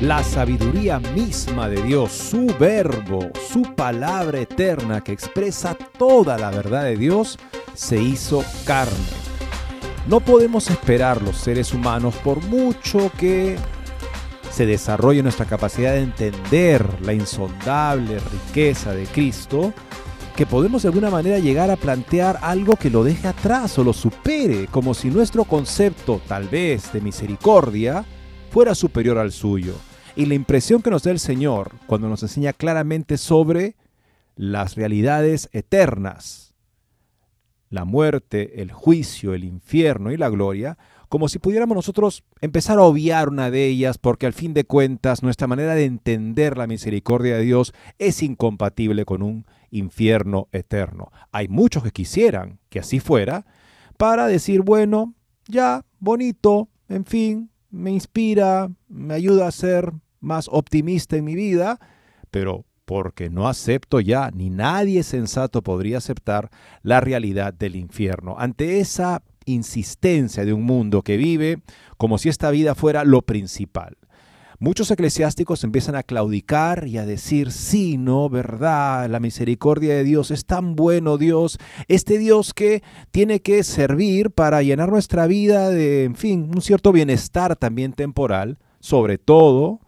La sabiduría misma de Dios, su verbo, su palabra eterna que expresa toda la verdad de Dios, se hizo carne. No podemos esperar los seres humanos por mucho que se desarrolle nuestra capacidad de entender la insondable riqueza de Cristo, que podemos de alguna manera llegar a plantear algo que lo deje atrás o lo supere, como si nuestro concepto, tal vez, de misericordia, fuera superior al suyo. Y la impresión que nos da el Señor cuando nos enseña claramente sobre las realidades eternas, la muerte, el juicio, el infierno y la gloria, como si pudiéramos nosotros empezar a obviar una de ellas, porque al fin de cuentas nuestra manera de entender la misericordia de Dios es incompatible con un infierno eterno. Hay muchos que quisieran que así fuera, para decir, bueno, ya, bonito, en fin, me inspira, me ayuda a ser más optimista en mi vida, pero porque no acepto ya, ni nadie sensato podría aceptar la realidad del infierno. Ante esa insistencia de un mundo que vive como si esta vida fuera lo principal. Muchos eclesiásticos empiezan a claudicar y a decir, sí, no, verdad, la misericordia de Dios es tan bueno Dios, este Dios que tiene que servir para llenar nuestra vida de, en fin, un cierto bienestar también temporal, sobre todo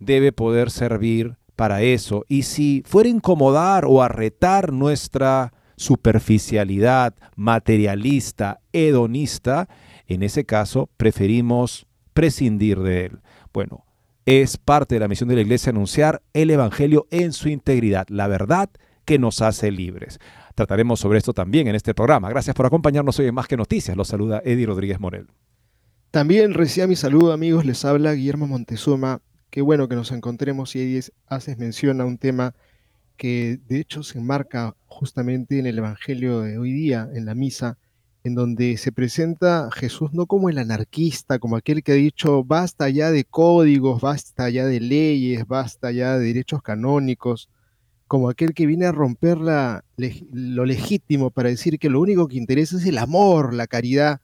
debe poder servir para eso. Y si fuera a incomodar o a retar nuestra superficialidad materialista, hedonista, en ese caso preferimos prescindir de él. Bueno, es parte de la misión de la iglesia anunciar el Evangelio en su integridad, la verdad que nos hace libres. Trataremos sobre esto también en este programa. Gracias por acompañarnos hoy en Más que Noticias. Los saluda Eddie Rodríguez Morel. También reciba mi saludo amigos, les habla Guillermo Montezuma Qué bueno que nos encontremos y ahí haces mención a un tema que de hecho se enmarca justamente en el Evangelio de hoy día, en la misa, en donde se presenta Jesús no como el anarquista, como aquel que ha dicho, basta ya de códigos, basta ya de leyes, basta ya de derechos canónicos, como aquel que viene a romper lo legítimo para decir que lo único que interesa es el amor, la caridad.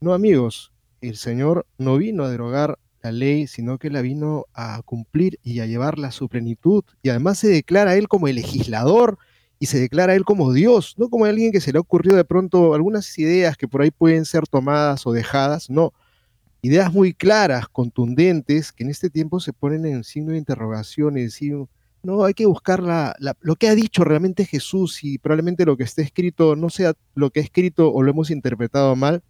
No amigos, el Señor no vino a derogar la ley, sino que la vino a cumplir y a llevarla a su plenitud. Y además se declara él como el legislador y se declara él como Dios, no como alguien que se le ha ocurrido de pronto algunas ideas que por ahí pueden ser tomadas o dejadas, no. Ideas muy claras, contundentes, que en este tiempo se ponen en signo de interrogación y decir, no, hay que buscar lo que ha dicho realmente Jesús y probablemente lo que esté escrito no sea lo que ha escrito o lo hemos interpretado mal,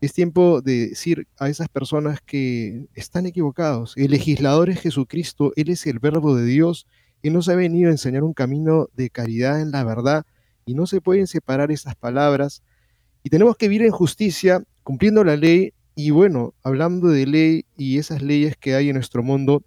es tiempo de decir a esas personas que están equivocados. El legislador es Jesucristo, Él es el verbo de Dios, Él nos ha venido a enseñar un camino de caridad en la verdad y no se pueden separar esas palabras. Y tenemos que vivir en justicia, cumpliendo la ley y bueno, hablando de ley y esas leyes que hay en nuestro mundo,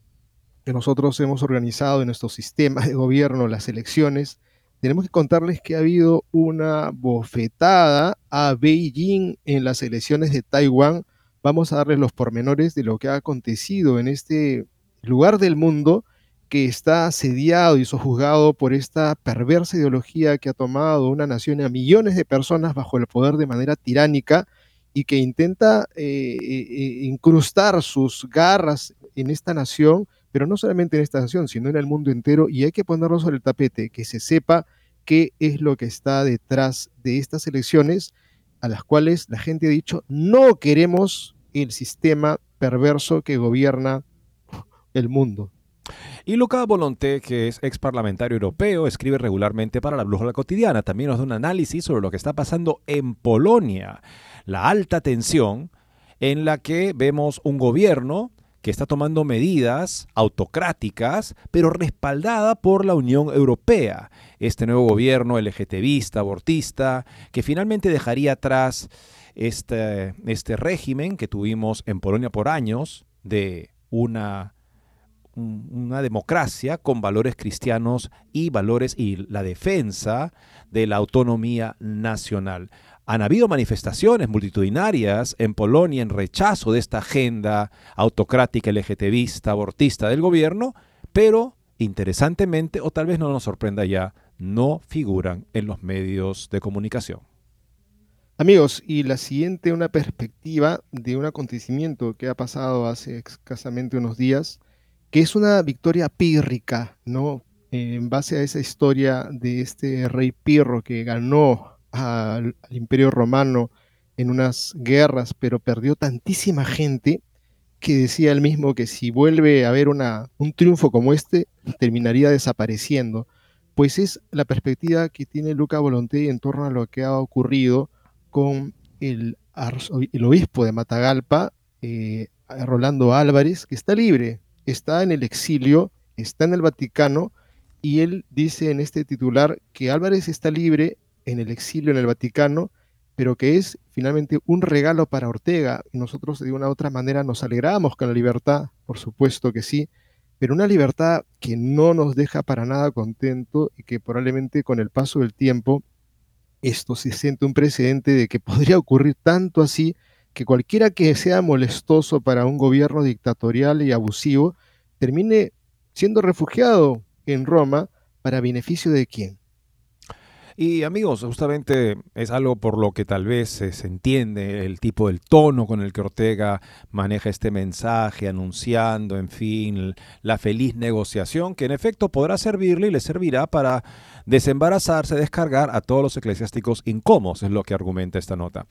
que nosotros hemos organizado en nuestro sistema de gobierno, las elecciones, tenemos que contarles que ha habido una bofetada a Beijing en las elecciones de Taiwán. Vamos a darles los pormenores de lo que ha acontecido en este lugar del mundo que está asediado y sojuzgado por esta perversa ideología que ha tomado una nación a millones de personas bajo el poder de manera tiránica y que intenta eh, eh, eh, incrustar sus garras en esta nación pero no solamente en esta nación, sino en el mundo entero, y hay que ponerlo sobre el tapete, que se sepa qué es lo que está detrás de estas elecciones, a las cuales la gente ha dicho, no queremos el sistema perverso que gobierna el mundo. Y Luca Volonté, que es ex parlamentario europeo, escribe regularmente para la Brújula Cotidiana. También nos da un análisis sobre lo que está pasando en Polonia, la alta tensión en la que vemos un gobierno que está tomando medidas autocráticas, pero respaldada por la Unión Europea. Este nuevo gobierno LGTBista, abortista, que finalmente dejaría atrás este, este régimen que tuvimos en Polonia por años de una una democracia con valores cristianos y valores y la defensa de la autonomía nacional. Han habido manifestaciones multitudinarias en Polonia en rechazo de esta agenda autocrática, LGTBista, abortista del gobierno, pero interesantemente, o tal vez no nos sorprenda ya, no figuran en los medios de comunicación. Amigos, y la siguiente, una perspectiva de un acontecimiento que ha pasado hace escasamente unos días que es una victoria pírrica, ¿no? En base a esa historia de este rey Pirro que ganó al, imperio romano en unas guerras, pero perdió tantísima gente que decía él mismo que si vuelve a haber una, un triunfo como este, terminaría desapareciendo. Pues es la perspectiva que tiene Luca Volonté en torno a lo que ha ocurrido con el, el obispo de Matagalpa, eh, Rolando Álvarez, que está libre, está en el exilio, está en el Vaticano, y él dice en este titular que Álvarez está libre en el exilio en el Vaticano, pero que es finalmente un regalo para Ortega. Nosotros de una u otra manera nos alegramos con la libertad, por supuesto que sí, pero una libertad que no nos deja para nada contento y que probablemente con el paso del tiempo esto se siente un precedente de que podría ocurrir tanto así que cualquiera que sea molestoso para un gobierno dictatorial y abusivo termine siendo refugiado en Roma para beneficio de quién? Y amigos, justamente es algo por lo que tal vez se entiende el tipo, del tono con el que Ortega maneja este mensaje, anunciando, en fin, la feliz negociación, que en efecto podrá servirle y le servirá para desembarazarse, descargar a todos los eclesiásticos incómodos, es lo que argumenta esta nota.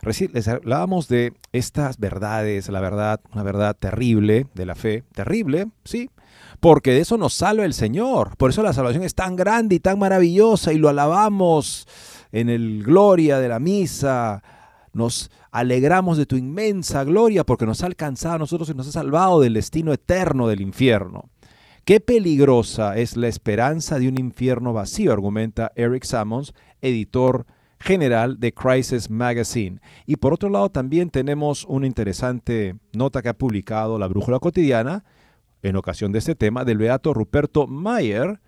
Recién les hablábamos de estas verdades, la verdad, una verdad terrible de la fe, terrible, sí, porque de eso nos salva el Señor. Por eso la salvación es tan grande y tan maravillosa y lo alabamos en el gloria de la misa. Nos alegramos de tu inmensa gloria porque nos ha alcanzado a nosotros y nos ha salvado del destino eterno del infierno. Qué peligrosa es la esperanza de un infierno vacío, argumenta Eric Sammons, editor general de Crisis Magazine. Y por otro lado también tenemos una interesante nota que ha publicado la Brújula Cotidiana, en ocasión de este tema del beato Ruperto Mayer.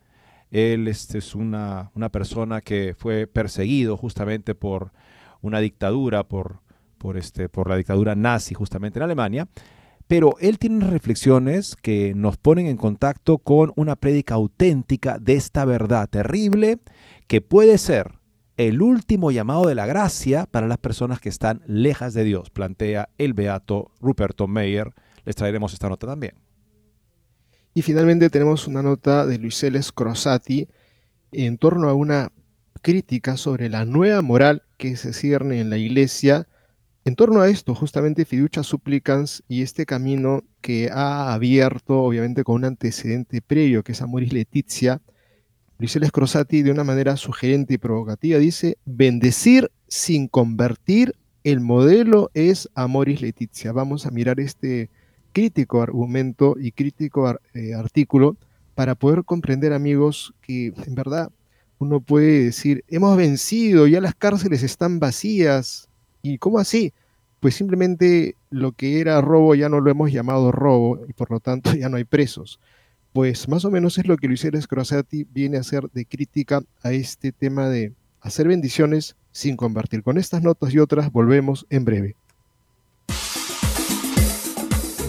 Él este, es una, una, persona que fue perseguido justamente por una dictadura, por, por, este, por la dictadura nazi justamente en Alemania. Pero él tiene reflexiones que nos ponen en contacto con una prédica auténtica de esta verdad terrible que puede ser el último llamado de la gracia para las personas que están lejas de Dios, plantea el beato Ruperto Meyer. Les traeremos esta nota también. Y finalmente tenemos una nota de Luiseles Crosati en torno a una crítica sobre la nueva moral que se cierne en la iglesia. En torno a esto, justamente Fiducia Supplicans y este camino que ha abierto, obviamente con un antecedente previo, que es Amoris Letizia, Luiseles Crosati, de una manera sugerente y provocativa, dice: Bendecir sin convertir, el modelo es Amoris Letizia. Vamos a mirar este crítico argumento y crítico eh, artículo para poder comprender, amigos, que en verdad uno puede decir, hemos vencido, ya las cárceles están vacías. ¿Y cómo así? Pues simplemente lo que era robo ya no lo hemos llamado robo y por lo tanto ya no hay presos. Pues más o menos es lo que Luis Eres Crosati viene a hacer de crítica a este tema de hacer bendiciones sin convertir. Con estas notas y otras volvemos en breve.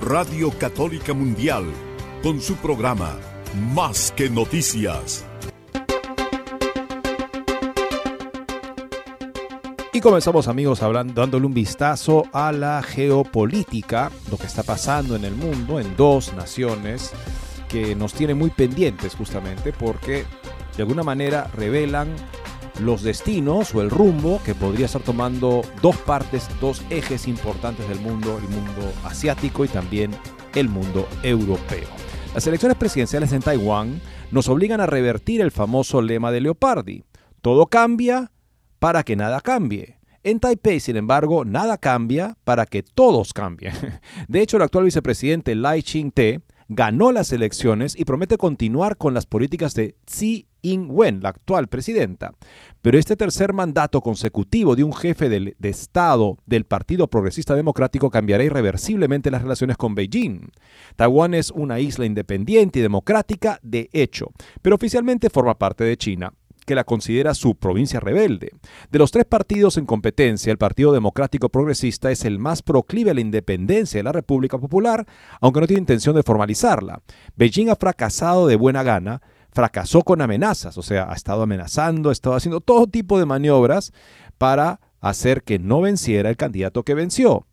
Radio Católica Mundial, con su programa Más que Noticias. Y comenzamos amigos hablando, dándole un vistazo a la geopolítica, lo que está pasando en el mundo, en dos naciones que nos tienen muy pendientes justamente porque de alguna manera revelan los destinos o el rumbo que podría estar tomando dos partes, dos ejes importantes del mundo, el mundo asiático y también el mundo europeo. Las elecciones presidenciales en Taiwán nos obligan a revertir el famoso lema de Leopardi. Todo cambia para que nada cambie. En Taipei, sin embargo, nada cambia para que todos cambien. De hecho, el actual vicepresidente Lai Ching-te ganó las elecciones y promete continuar con las políticas de Xi Ing-wen, la actual presidenta. Pero este tercer mandato consecutivo de un jefe de Estado del Partido Progresista Democrático cambiará irreversiblemente las relaciones con Beijing. Taiwán es una isla independiente y democrática de hecho, pero oficialmente forma parte de China que la considera su provincia rebelde. De los tres partidos en competencia, el Partido Democrático Progresista es el más proclive a la independencia de la República Popular, aunque no tiene intención de formalizarla. Beijing ha fracasado de buena gana, fracasó con amenazas, o sea, ha estado amenazando, ha estado haciendo todo tipo de maniobras para hacer que no venciera el candidato que venció.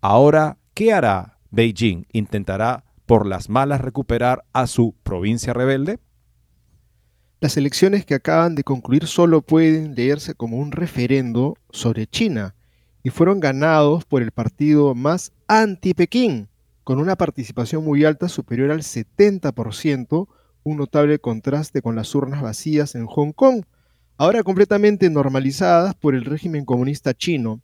Ahora, ¿qué hará Beijing? ¿Intentará por las malas recuperar a su provincia rebelde? Las elecciones que acaban de concluir solo pueden leerse como un referendo sobre China y fueron ganados por el partido más anti-Pekín, con una participación muy alta superior al 70%, un notable contraste con las urnas vacías en Hong Kong, ahora completamente normalizadas por el régimen comunista chino.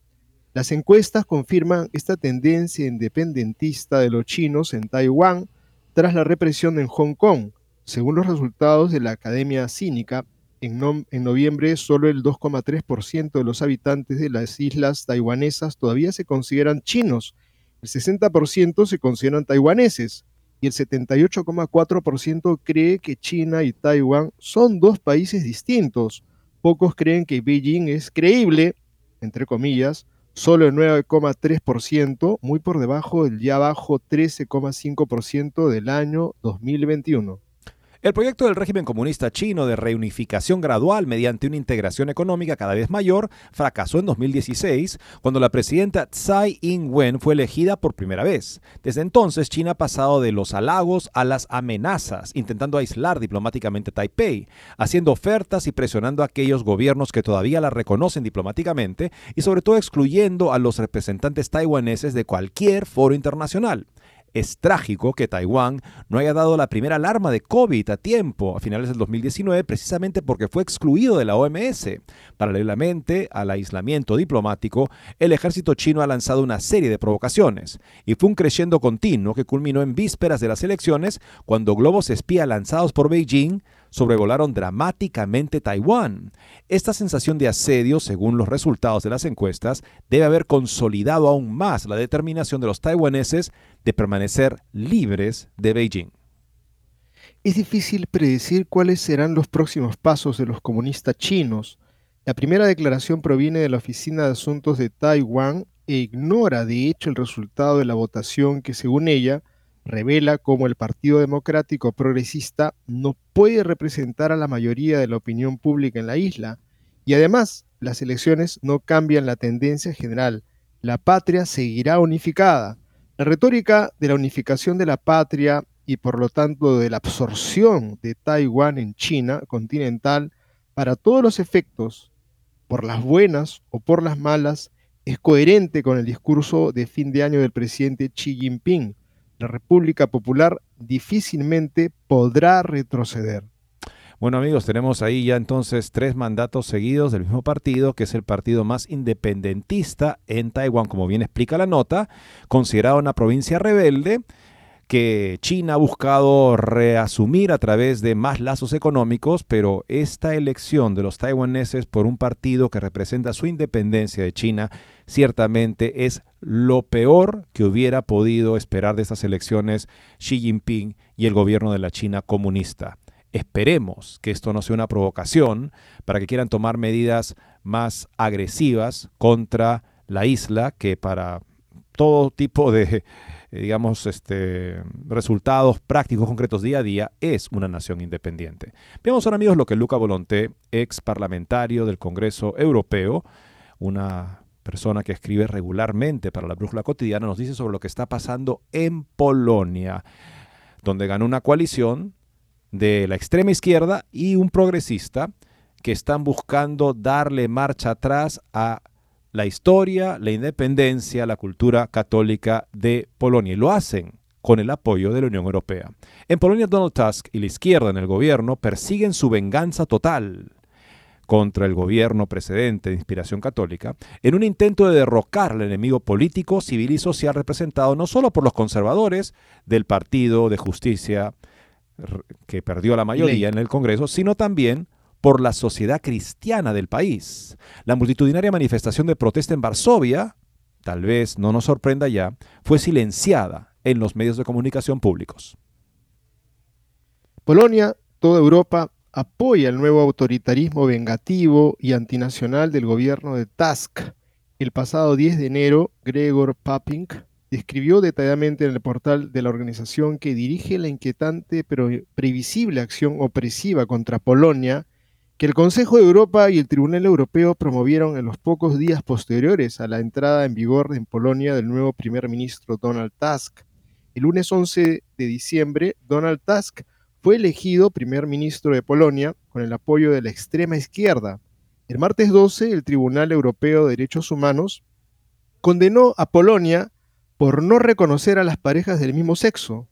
Las encuestas confirman esta tendencia independentista de los chinos en Taiwán tras la represión en Hong Kong según los resultados de la Academia Cínica, en, noviembre solo el 2,3% de los habitantes de las islas taiwanesas todavía se consideran chinos, el 60% se consideran taiwaneses y el 78,4% cree que China y Taiwán son dos países distintos. Pocos creen que Beijing es creíble, entre comillas, solo el 9,3%, muy por debajo del ya bajo 13,5% del año 2021. El proyecto del régimen comunista chino de reunificación gradual mediante una integración económica cada vez mayor fracasó en 2016, cuando la presidenta Tsai Ing-wen fue elegida por primera vez. Desde entonces, China ha pasado de los halagos a las amenazas, intentando aislar diplomáticamente Taipei, haciendo ofertas y presionando a aquellos gobiernos que todavía la reconocen diplomáticamente y sobre todo excluyendo a los representantes taiwaneses de cualquier foro internacional. Es trágico que Taiwán no haya dado la primera alarma de COVID a tiempo a finales del 2019 precisamente porque fue excluido de la OMS. Paralelamente al aislamiento diplomático, el ejército chino ha lanzado una serie de provocaciones y fue un creciendo continuo que culminó en vísperas de las elecciones cuando globos espía lanzados por Beijing sobrevolaron dramáticamente Taiwán. Esta sensación de asedio, según los resultados de las encuestas, debe haber consolidado aún más la determinación de los taiwaneses de permanecer libres de Beijing. Es difícil predecir cuáles serán los próximos pasos de los comunistas chinos. La primera declaración proviene de la Oficina de Asuntos de Taiwán e ignora de hecho el resultado de la votación que según ella revela cómo el Partido Democrático Progresista no puede representar a la mayoría de la opinión pública en la isla. Y además, las elecciones no cambian la tendencia general. La patria seguirá unificada. La retórica de la unificación de la patria y por lo tanto de la absorción de Taiwán en China continental, para todos los efectos, por las buenas o por las malas, es coherente con el discurso de fin de año del presidente Xi Jinping, la República Popular difícilmente podrá retroceder. Bueno amigos, tenemos ahí ya entonces tres mandatos seguidos del mismo partido, que es el partido más independentista en Taiwán, como bien explica la nota, considerado una provincia rebelde que China ha buscado reasumir a través de más lazos económicos, pero esta elección de los taiwaneses por un partido que representa su independencia de China ciertamente es lo peor que hubiera podido esperar de estas elecciones Xi Jinping y el gobierno de la China comunista. Esperemos que esto no sea una provocación para que quieran tomar medidas más agresivas contra la isla, que para todo tipo de, digamos, este, resultados prácticos concretos día a día es una nación independiente. Veamos ahora, amigos, lo que Luca Volonté, ex parlamentario del Congreso Europeo, una persona que escribe regularmente para la Brújula Cotidiana, nos dice sobre lo que está pasando en Polonia, donde ganó una coalición de la extrema izquierda y un progresista que están buscando darle marcha atrás a la historia, la independencia, la cultura católica de Polonia. Y lo hacen con el apoyo de la Unión Europea. En Polonia, Donald Tusk y la izquierda en el gobierno persiguen su venganza total contra el gobierno precedente de inspiración católica, en un intento de derrocar al enemigo político, civil y social representado no solo por los conservadores del Partido de Justicia que perdió la mayoría en el Congreso, sino también por la sociedad cristiana del país. La multitudinaria manifestación de protesta en Varsovia, tal vez no nos sorprenda ya, fue silenciada en los medios de comunicación públicos. Polonia, toda Europa, apoya el nuevo autoritarismo vengativo y antinacional del gobierno de Tusk. El pasado 10 de enero, Gregor Papink, describió detalladamente en el portal de la organización que dirige la inquietante pero previsible acción opresiva contra Polonia que el Consejo de Europa y el Tribunal Europeo promovieron en los pocos días posteriores a la entrada en vigor en Polonia del nuevo primer ministro Donald Tusk. El lunes 11 de diciembre, Donald Tusk fue elegido primer ministro de Polonia con el apoyo de la extrema izquierda. El martes 12, el Tribunal Europeo de Derechos Humanos condenó a Polonia por no reconocer a las parejas del mismo sexo.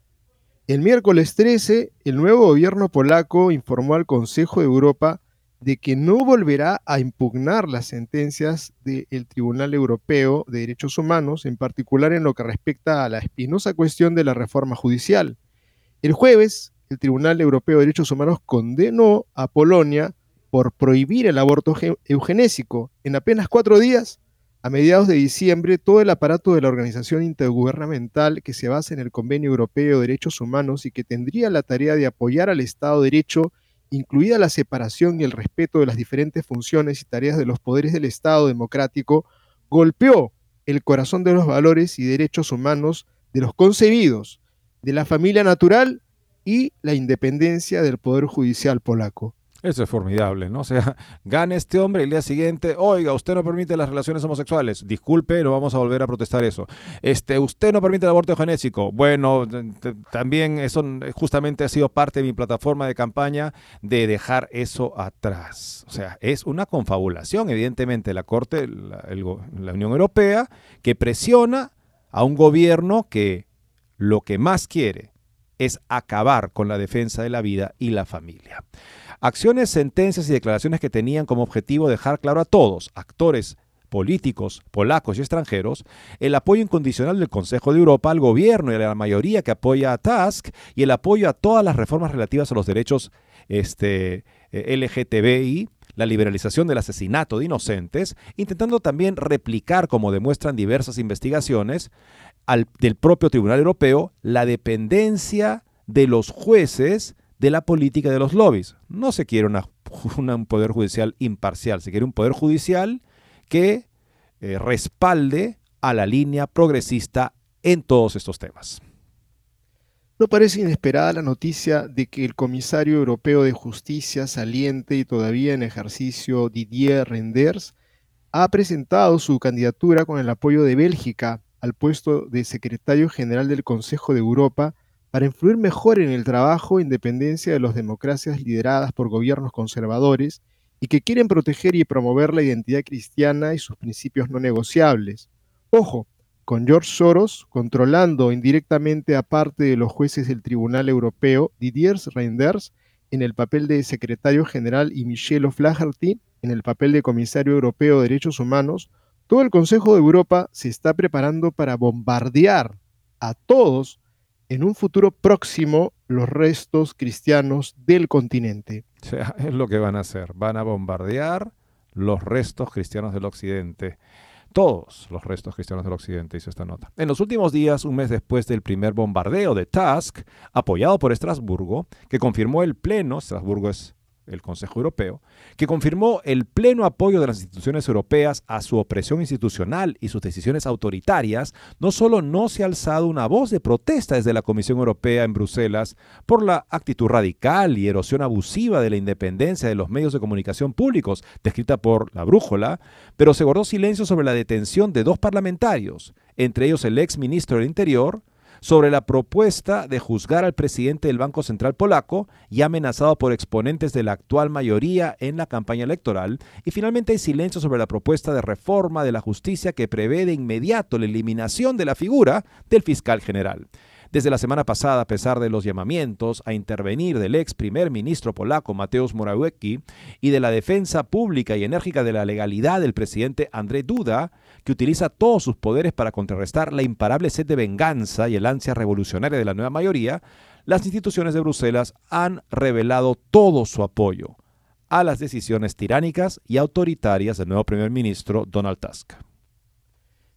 El miércoles 13, el nuevo gobierno polaco informó al Consejo de Europa de que no volverá a impugnar las sentencias del Tribunal Europeo de Derechos Humanos, en particular en lo que respecta a la espinosa cuestión de la reforma judicial. El jueves, el Tribunal Europeo de Derechos Humanos condenó a Polonia por prohibir el aborto eugenésico. En apenas cuatro días, a mediados de diciembre, todo el aparato de la organización intergubernamental que se basa en el Convenio Europeo de Derechos Humanos y que tendría la tarea de apoyar al Estado de Derecho incluida la separación y el respeto de las diferentes funciones y tareas de los poderes del Estado democrático, golpeó el corazón de los valores y derechos humanos de los concebidos, de la familia natural y la independencia del Poder Judicial polaco. Eso es formidable, ¿no? O sea, gana este hombre el día siguiente, oiga, usted no permite las relaciones homosexuales. Disculpe, no vamos a volver a protestar eso. Este, usted no permite el aborto genético. Bueno, también eso justamente ha sido parte de mi plataforma de campaña de dejar eso atrás. O sea, es una confabulación, evidentemente, la Corte, la, la Unión Europea, que presiona a un gobierno que lo que más quiere es acabar con la defensa de la vida y la familia. Acciones, sentencias y declaraciones que tenían como objetivo dejar claro a todos, actores políticos, polacos y extranjeros, el apoyo incondicional del Consejo de Europa al gobierno y a la mayoría que apoya a Tusk y el apoyo a todas las reformas relativas a los derechos este, eh, LGTBI, la liberalización del asesinato de inocentes, intentando también replicar, como demuestran diversas investigaciones, del propio Tribunal Europeo, la dependencia de los jueces de la política de los lobbies. No se quiere un poder judicial imparcial, se quiere un poder judicial que eh, respalde a la línea progresista en todos estos temas. No parece inesperada la noticia de que el comisario europeo de justicia saliente y todavía en ejercicio Didier Renders ha presentado su candidatura con el apoyo de Bélgica al puesto de secretario general del Consejo de Europa para influir mejor en el trabajo e independencia de las democracias lideradas por gobiernos conservadores y que quieren proteger y promover la identidad cristiana y sus principios no negociables. Ojo, con George Soros controlando indirectamente a parte de los jueces del Tribunal Europeo, Didier Reinders en el papel de secretario general y Michelle O'Flaherty en el papel de comisario europeo de derechos humanos, todo el Consejo de Europa se está preparando para bombardear a todos en un futuro próximo los restos cristianos del continente. O sea, es lo que van a hacer. Van a bombardear los restos cristianos del occidente. Todos los restos cristianos del occidente, dice esta nota. En los últimos días, un mes después del primer bombardeo de Tusk, apoyado por Estrasburgo, que confirmó el Pleno, Estrasburgo es el Consejo Europeo, que confirmó el pleno apoyo de las instituciones europeas a su opresión institucional y sus decisiones autoritarias, no solo no se ha alzado una voz de protesta desde la Comisión Europea en Bruselas por la actitud radical y erosión abusiva de la independencia de los medios de comunicación públicos, descrita por la Brújula, pero se guardó silencio sobre la detención de dos parlamentarios, entre ellos el ex ministro del Interior, sobre la propuesta de juzgar al presidente del Banco Central polaco, y amenazado por exponentes de la actual mayoría en la campaña electoral, y finalmente hay silencio sobre la propuesta de reforma de la justicia que prevé de inmediato la eliminación de la figura del fiscal general. Desde la semana pasada, a pesar de los llamamientos a intervenir del ex primer ministro polaco Mateusz Morawiecki y de la defensa pública y enérgica de la legalidad del presidente Andrzej Duda, que utiliza todos sus poderes para contrarrestar la imparable sed de venganza y el ansia revolucionaria de la nueva mayoría, las instituciones de Bruselas han revelado todo su apoyo a las decisiones tiránicas y autoritarias del nuevo primer ministro Donald Tusk.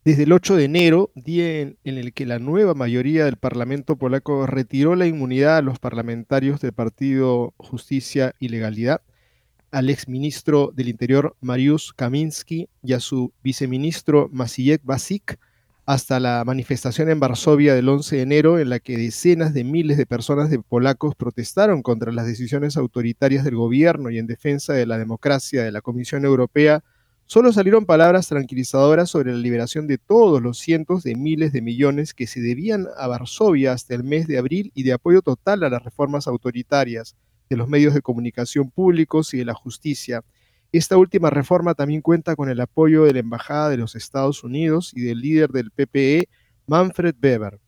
Desde el 8 de enero, día en, el que la nueva mayoría del Parlamento polaco retiró la inmunidad a los parlamentarios del Partido Justicia y Legalidad, al exministro del Interior Mariusz Kaminski y a su viceministro Maciej Basik hasta la manifestación en Varsovia del 11 de enero en la que decenas de miles de personas de polacos protestaron contra las decisiones autoritarias del gobierno y en defensa de la democracia de la Comisión Europea, solo salieron palabras tranquilizadoras sobre la liberación de todos los cientos de miles de millones que se debían a Varsovia hasta el mes de abril y de apoyo total a las reformas autoritarias de los medios de comunicación públicos y de la justicia. Esta última reforma también cuenta con el apoyo de la Embajada de los Estados Unidos y del líder del PPE, Manfred Weber.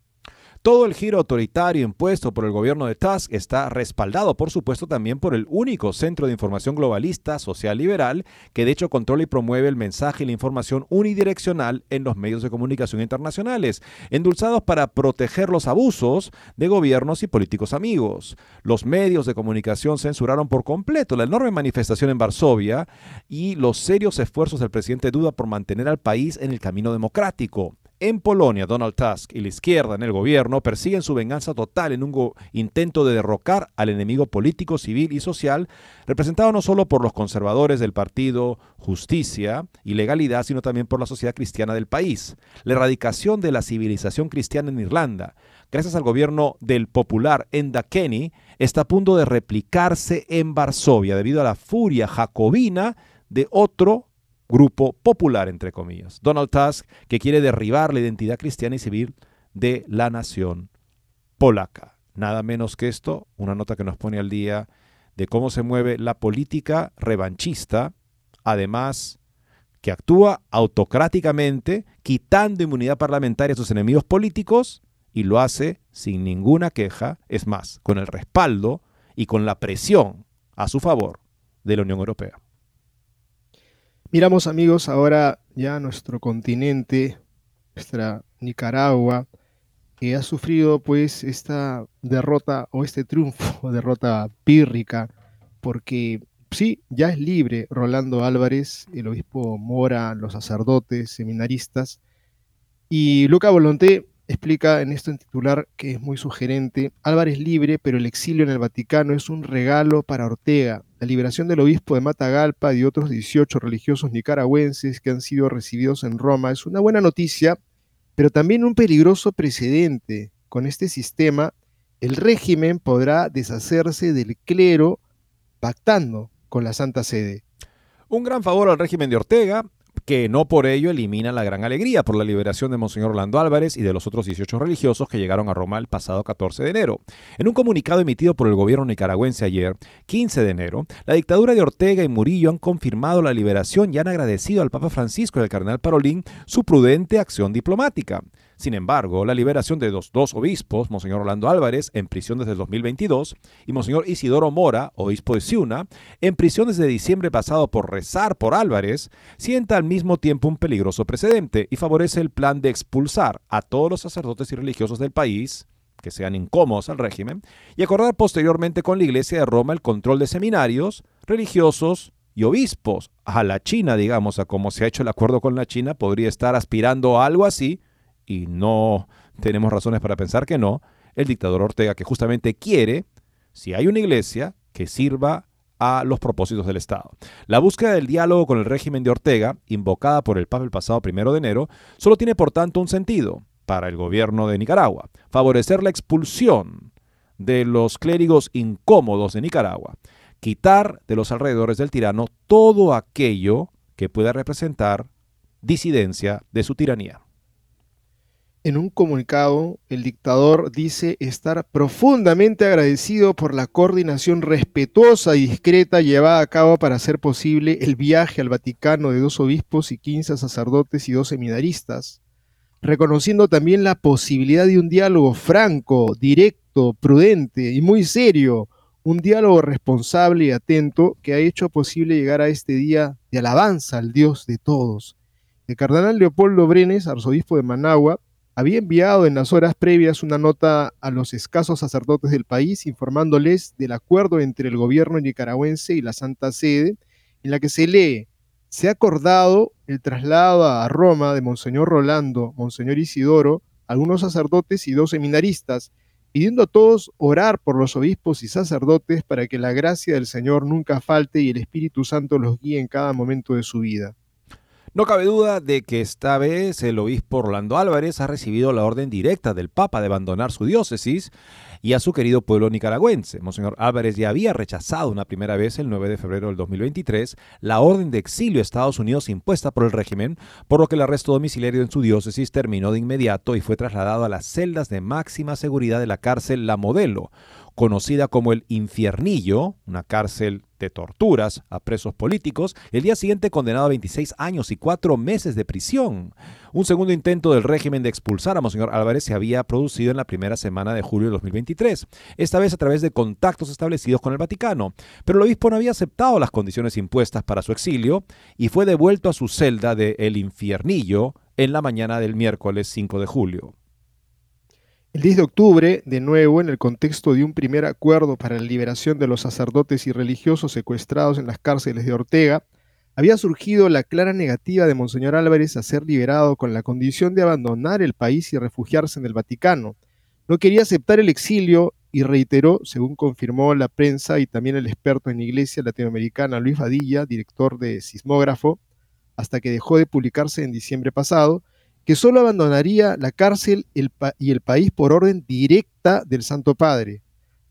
Todo el giro autoritario impuesto por el gobierno de Tusk está respaldado, por supuesto, también por el único centro de información globalista social liberal que de hecho controla y promueve el mensaje y la información unidireccional en los medios de comunicación internacionales, endulzados para proteger los abusos de gobiernos y políticos amigos. Los medios de comunicación censuraron por completo la enorme manifestación en Varsovia y los serios esfuerzos del presidente Duda por mantener al país en el camino democrático. En Polonia, Donald Tusk y la izquierda en el gobierno persiguen su venganza total en un intento de derrocar al enemigo político, civil y social, representado no solo por los conservadores del partido Justicia y Legalidad, sino también por la sociedad cristiana del país. La erradicación de la civilización cristiana en Irlanda, gracias al gobierno del popular Enda Kenny, está a punto de replicarse en Varsovia debido a la furia jacobina de otro grupo popular, entre comillas. Donald Tusk, que quiere derribar la identidad cristiana y civil de la nación polaca. Nada menos que esto, una nota que nos pone al día de cómo se mueve la política revanchista, además que actúa autocráticamente, quitando inmunidad parlamentaria a sus enemigos políticos y lo hace sin ninguna queja, es más, con el respaldo y con la presión a su favor de la Unión Europea. Miramos amigos ahora ya nuestro continente, nuestra Nicaragua, que ha sufrido pues esta derrota o este triunfo, derrota pírrica, porque sí, ya es libre Rolando Álvarez, el obispo Mora, los sacerdotes, seminaristas, y Luca Volonté explica en esto en titular que es muy sugerente, Álvarez libre, pero el exilio en el Vaticano es un regalo para Ortega. La liberación del obispo de Matagalpa y otros 18 religiosos nicaragüenses que han sido recibidos en Roma es una buena noticia, pero también un peligroso precedente. Con este sistema, el régimen podrá deshacerse del clero pactando con la Santa Sede. Un gran favor al régimen de Ortega, que no por ello elimina la gran alegría por la liberación de Monseñor Orlando Álvarez y de los otros 18 religiosos que llegaron a Roma el pasado 14 de enero. En un comunicado emitido por el gobierno nicaragüense ayer, 15 de enero, la dictadura de Ortega y Murillo han confirmado la liberación y han agradecido al Papa Francisco y al cardenal Parolín su prudente acción diplomática. Sin embargo, la liberación de dos obispos, Monseñor Orlando Álvarez, en prisión desde el 2022, y Monseñor Isidoro Mora, obispo de Ciuna, en prisión desde diciembre pasado por rezar por Álvarez, sienta al mismo tiempo un peligroso precedente y favorece el plan de expulsar a todos los sacerdotes y religiosos del país, que sean incómodos al régimen, y acordar posteriormente con la Iglesia de Roma el control de seminarios, religiosos y obispos. A la China, digamos, a como se ha hecho el acuerdo con la China, podría estar aspirando a algo así, y no tenemos razones para pensar que no, el dictador Ortega, que justamente quiere, si hay una iglesia, que sirva a los propósitos del Estado. La búsqueda del diálogo con el régimen de Ortega, invocada por el Papa el pasado primero de enero, solo tiene por tanto un sentido para el gobierno de Nicaragua, favorecer la expulsión de los clérigos incómodos de Nicaragua, quitar de los alrededores del tirano todo aquello que pueda representar disidencia de su tiranía. En un comunicado, el dictador dice estar profundamente agradecido por la coordinación respetuosa y discreta llevada a cabo para hacer posible el viaje al Vaticano de dos obispos y quince sacerdotes y dos seminaristas, reconociendo también la posibilidad de un diálogo franco, directo, prudente y muy serio, un diálogo responsable y atento que ha hecho posible llegar a este día de alabanza al Dios de todos. El cardenal Leopoldo Brenes, arzobispo de Managua, había enviado en las horas previas una nota a los escasos sacerdotes del país informándoles del acuerdo entre el gobierno nicaragüense y la Santa Sede, en la que se lee, se ha acordado el traslado a Roma de Monseñor Rolando, Monseñor Isidoro, algunos sacerdotes y dos seminaristas, pidiendo a todos orar por los obispos y sacerdotes para que la gracia del Señor nunca falte y el Espíritu Santo los guíe en cada momento de su vida. No cabe duda de que esta vez el obispo Orlando Álvarez ha recibido la orden directa del Papa de abandonar su diócesis y a su querido pueblo nicaragüense. Monseñor Álvarez ya había rechazado una primera vez el 9 de febrero del 2023 la orden de exilio a Estados Unidos impuesta por el régimen, por lo que el arresto domiciliario en su diócesis terminó de inmediato y fue trasladado a las celdas de máxima seguridad de la cárcel La Modelo, conocida como el Infiernillo, una cárcel de torturas a presos políticos, el día siguiente condenado a 26 años y 4 meses de prisión. Un segundo intento del régimen de expulsar a Monseñor Álvarez se había producido en la primera semana de julio de 2023, esta vez a través de contactos establecidos con el Vaticano, pero el obispo no había aceptado las condiciones impuestas para su exilio y fue devuelto a su celda de El Infiernillo en la mañana del miércoles 5 de julio. El 10 de octubre, de nuevo, en el contexto de un primer acuerdo para la liberación de los sacerdotes y religiosos secuestrados en las cárceles de Ortega, había surgido la clara negativa de Monseñor Álvarez a ser liberado con la condición de abandonar el país y refugiarse en el Vaticano. No quería aceptar el exilio y reiteró, según confirmó la prensa y también el experto en iglesia latinoamericana Luis Vadilla, director de Sismógrafo, hasta que dejó de publicarse en diciembre pasado, que solo abandonaría la cárcel y el país por orden directa del Santo Padre.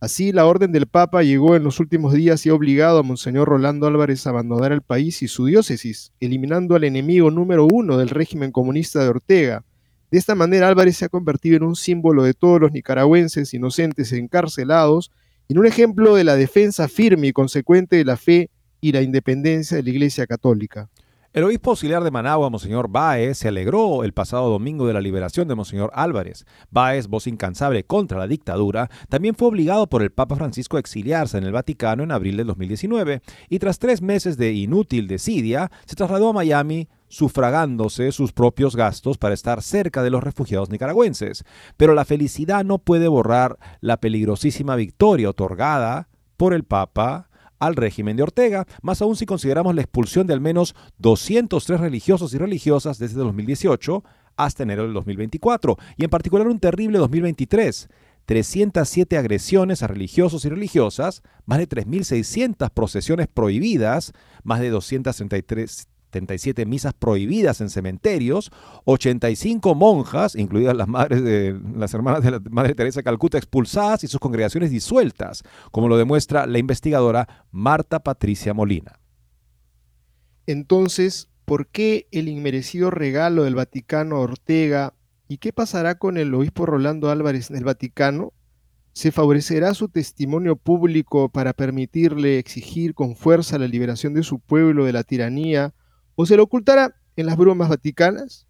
Así, la orden del Papa llegó en los últimos días y ha obligado a Monseñor Rolando Álvarez a abandonar el país y su diócesis, eliminando al enemigo número uno del régimen comunista de Ortega. De esta manera, Álvarez se ha convertido en un símbolo de todos los nicaragüenses inocentes encarcelados, en un ejemplo de la defensa firme y consecuente de la fe y la independencia de la Iglesia Católica. El obispo auxiliar de Managua, Monseñor Báez, se alegró el pasado domingo de la liberación de Monseñor Álvarez. Báez, voz incansable contra la dictadura, también fue obligado por el Papa Francisco a exiliarse en el Vaticano en abril del 2019 y tras tres meses de inútil desidia, se trasladó a Miami sufragándose sus propios gastos para estar cerca de los refugiados nicaragüenses. Pero la felicidad no puede borrar la peligrosísima victoria otorgada por el Papa al régimen de Ortega, más aún si consideramos la expulsión de al menos 203 religiosos y religiosas desde 2018 hasta enero del 2024, y en particular un terrible 2023. 307 agresiones a religiosos y religiosas, más de 3.600 procesiones prohibidas, más de 233 77 misas prohibidas en cementerios, 85 monjas, incluidas las madres de las hermanas de la Madre Teresa de Calcuta, expulsadas y sus congregaciones disueltas, como lo demuestra la investigadora Marta Patricia Molina. Entonces, ¿por qué el inmerecido regalo del Vaticano a Ortega y qué pasará con el obispo Rolando Álvarez en el Vaticano? ¿Se favorecerá su testimonio público para permitirle exigir con fuerza la liberación de su pueblo de la tiranía o se lo ocultará en las bromas vaticanas?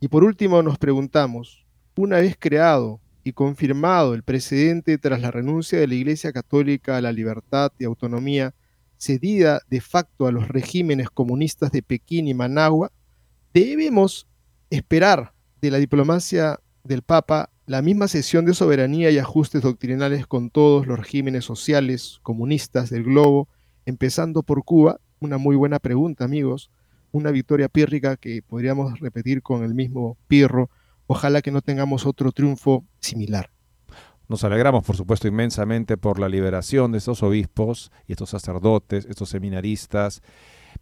Y por último nos preguntamos, una vez creado y confirmado el precedente tras la renuncia de la Iglesia Católica a la libertad y autonomía cedida de facto a los regímenes comunistas de Pekín y Managua, debemos esperar de la diplomacia del Papa la misma sesión de soberanía y ajustes doctrinales con todos los regímenes sociales comunistas del globo, empezando por Cuba. Una muy buena pregunta, amigos. Una victoria pírrica que podríamos repetir con el mismo Pirro Ojalá que no tengamos otro triunfo similar. Nos alegramos, por supuesto, inmensamente por la liberación de estos obispos y estos sacerdotes, estos seminaristas,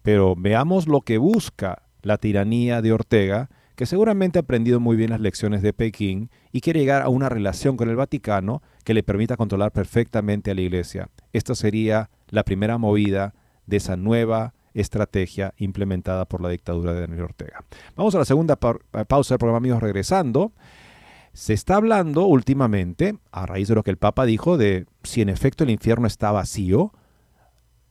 pero veamos lo que busca la tiranía de Ortega, que seguramente ha aprendido muy bien las lecciones de Pekín y quiere llegar a una relación con el Vaticano que le permita controlar perfectamente a la Iglesia. Esta sería la primera movida de esa nueva estrategia implementada por la dictadura de Daniel Ortega. Vamos a la segunda eh, pausa del programa, amigos, regresando. Se está hablando últimamente, a raíz de lo que el Papa dijo, de si en efecto el infierno está vacío.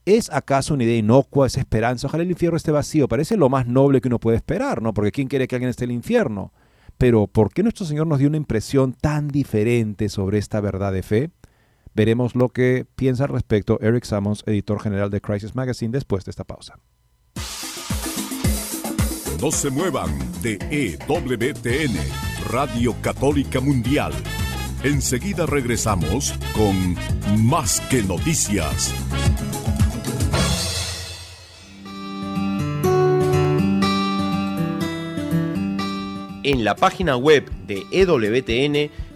¿Es acaso una idea inocua esa esperanza? Ojalá el infierno esté vacío. Parece lo más noble que uno puede esperar, ¿no? Porque ¿quién quiere que alguien esté en el infierno? Pero ¿por qué nuestro Señor nos dio una impresión tan diferente sobre esta verdad de fe? Veremos lo que piensa al respecto Eric Sammons, editor general de Crisis Magazine, después de esta pausa. No se muevan de EWTN, Radio Católica Mundial. Enseguida regresamos con Más que Noticias. En la página web de EWTN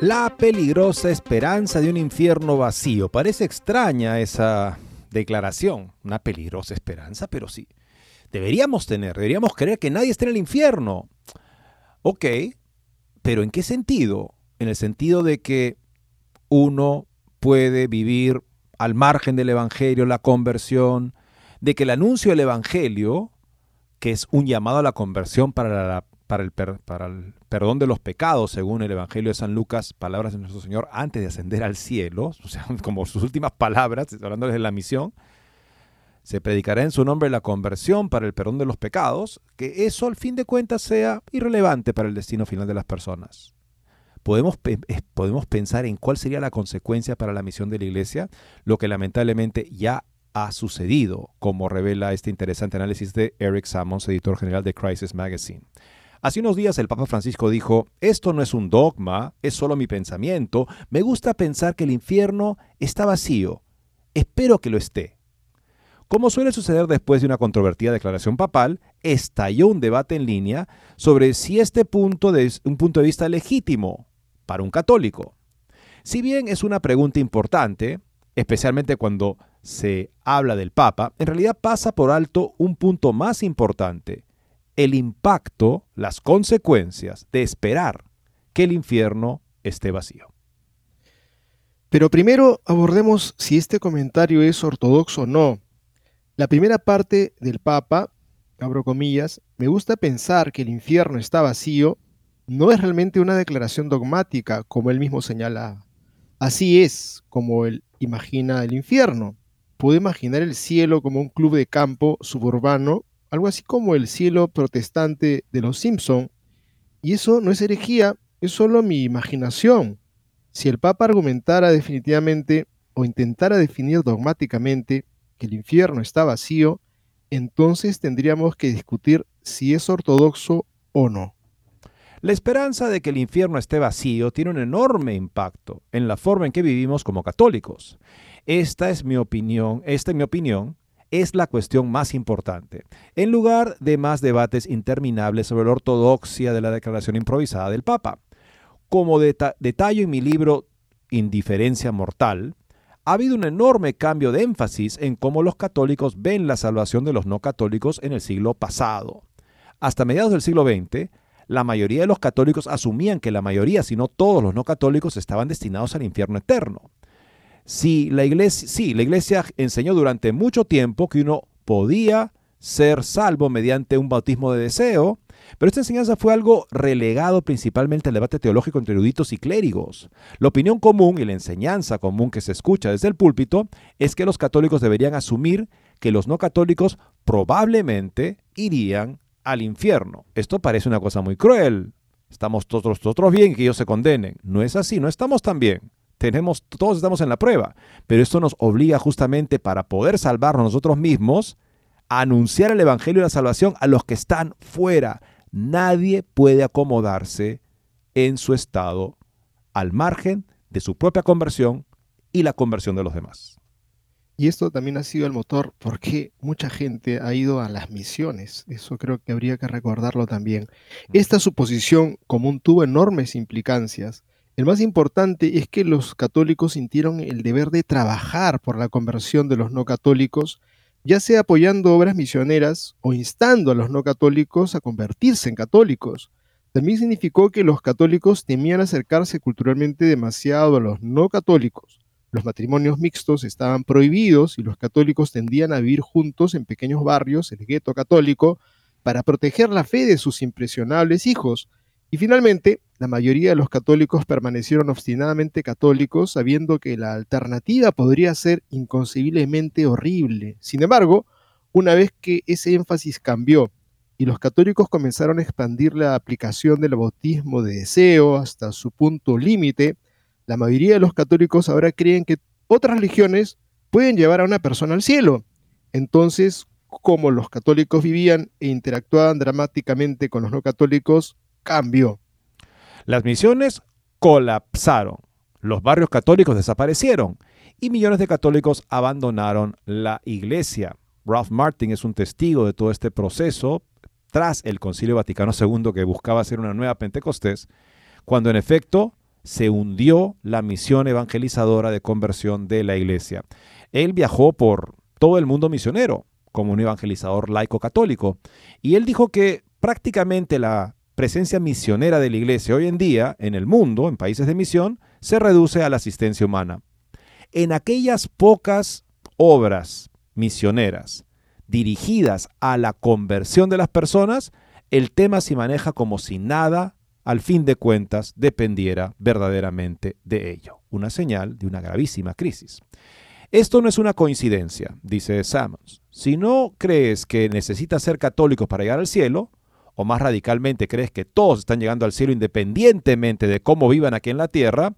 La peligrosa esperanza de un infierno vacío. Parece extraña esa declaración. Una peligrosa esperanza, pero sí. Deberíamos tener, deberíamos creer que nadie esté en el infierno. Ok, pero ¿en qué sentido? En el sentido de que uno puede vivir al margen del Evangelio, la conversión, de que el anuncio del Evangelio, que es un llamado a la conversión para la para el, el perdón de los pecados, según el Evangelio de San Lucas, palabras de nuestro Señor antes de ascender al cielo, o sea, como sus últimas palabras, hablando de la misión, se predicará en su nombre la conversión para el perdón de los pecados, que eso al fin de cuentas sea irrelevante para el destino final de las personas. Podemos, podemos pensar en cuál sería la consecuencia para la misión de la iglesia, lo que lamentablemente ya ha sucedido, como revela este interesante análisis de Eric Sammons, editor general de Crisis Magazine. Hace unos días el Papa Francisco dijo, esto no es un dogma, es solo mi pensamiento, me gusta pensar que el infierno está vacío, espero que lo esté. Como suele suceder después de una controvertida declaración papal, estalló un debate en línea sobre si este punto es un punto de vista legítimo para un católico. Si bien es una pregunta importante, especialmente cuando se habla del Papa, en realidad pasa por alto un punto más importante, el impacto, las consecuencias de esperar que el infierno esté vacío. Pero primero abordemos si este comentario es ortodoxo o no. La primera parte del Papa, abro comillas, me gusta pensar que el infierno está vacío, no es realmente una declaración dogmática, como él mismo señala. Así es como él imagina el infierno. Puede imaginar el cielo como un club de campo suburbano algo así como el cielo protestante de los Simpson, y eso no es herejía, es solo mi imaginación. Si el Papa argumentara definitivamente o intentara definir dogmáticamente que el infierno está vacío, entonces tendríamos que discutir si es ortodoxo o no. La esperanza de que el infierno esté vacío tiene un enorme impacto en la forma en que vivimos como católicos. Esta es mi opinión, esta es mi opinión, es la cuestión más importante, en lugar de más debates interminables sobre la ortodoxia de la declaración improvisada del Papa. Como detalle en mi libro Indiferencia Mortal, ha habido un enorme cambio de énfasis en cómo los católicos ven la salvación de los no católicos en el siglo pasado. Hasta mediados del siglo XX, la mayoría de los católicos asumían que la mayoría, si no todos los no católicos, estaban destinados al infierno eterno. La iglesia, sí, la iglesia enseñó durante mucho tiempo que uno podía ser salvo mediante un bautismo de deseo, pero esta enseñanza fue algo relegado principalmente al debate teológico entre eruditos y clérigos. La opinión común y la enseñanza común que se escucha desde el púlpito es que los católicos deberían asumir que los no católicos probablemente irían al infierno. Esto parece una cosa muy cruel. Estamos todos nosotros bien y que ellos se condenen. No es así, no estamos tan bien tenemos, todos estamos en la prueba, pero esto nos obliga justamente para poder salvarnos nosotros mismos a anunciar el Evangelio de la salvación a los que están fuera. Nadie puede acomodarse en su estado al margen de su propia conversión y la conversión de los demás. Y esto también ha sido el motor porque mucha gente ha ido a las misiones. Eso creo que habría que recordarlo también. Esta suposición común tuvo enormes implicancias el más importante es que los católicos sintieron el deber de trabajar por la conversión de los no católicos, ya sea apoyando obras misioneras o instando a los no católicos a convertirse en católicos. También significó que los católicos temían acercarse culturalmente demasiado a los no católicos. Los matrimonios mixtos estaban prohibidos y los católicos tendían a vivir juntos en pequeños barrios, el gueto católico, para proteger la fe de sus impresionables hijos. Y finalmente, la mayoría de los católicos permanecieron obstinadamente católicos, sabiendo que la alternativa podría ser inconcebiblemente horrible. Sin embargo, una vez que ese énfasis cambió y los católicos comenzaron a expandir la aplicación del bautismo de deseo hasta su punto límite, la mayoría de los católicos ahora creen que otras religiones pueden llevar a una persona al cielo. Entonces, como los católicos vivían e interactuaban dramáticamente con los no católicos, cambió. Las misiones colapsaron, los barrios católicos desaparecieron y millones de católicos abandonaron la iglesia. Ralph Martin es un testigo de todo este proceso tras el Concilio Vaticano II que buscaba hacer una nueva Pentecostés, cuando en efecto se hundió la misión evangelizadora de conversión de la iglesia. Él viajó por todo el mundo misionero como un evangelizador laico católico y él dijo que prácticamente la presencia misionera de la iglesia hoy en día en el mundo, en países de misión, se reduce a la asistencia humana. En aquellas pocas obras misioneras dirigidas a la conversión de las personas, el tema se maneja como si nada, al fin de cuentas, dependiera verdaderamente de ello. Una señal de una gravísima crisis. Esto no es una coincidencia, dice Sammons. Si no crees que necesitas ser católico para llegar al cielo, o más radicalmente crees que todos están llegando al cielo independientemente de cómo vivan aquí en la tierra,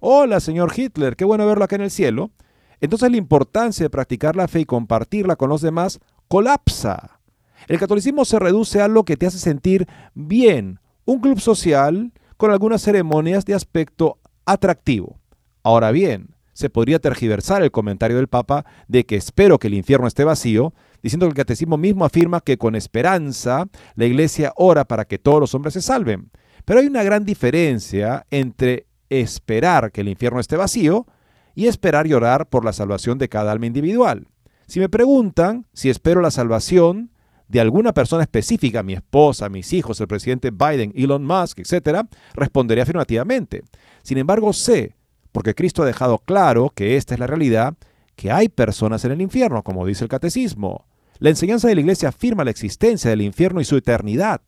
hola señor Hitler, qué bueno verlo acá en el cielo, entonces la importancia de practicar la fe y compartirla con los demás colapsa. El catolicismo se reduce a lo que te hace sentir bien, un club social con algunas ceremonias de aspecto atractivo. Ahora bien, se podría tergiversar el comentario del Papa de que espero que el infierno esté vacío, diciendo que el catecismo mismo afirma que con esperanza la iglesia ora para que todos los hombres se salven. Pero hay una gran diferencia entre esperar que el infierno esté vacío y esperar y orar por la salvación de cada alma individual. Si me preguntan si espero la salvación de alguna persona específica, mi esposa, mis hijos, el presidente Biden, Elon Musk, etc., responderé afirmativamente. Sin embargo, sé, porque Cristo ha dejado claro que esta es la realidad, que hay personas en el infierno, como dice el catecismo. La enseñanza de la Iglesia afirma la existencia del infierno y su eternidad.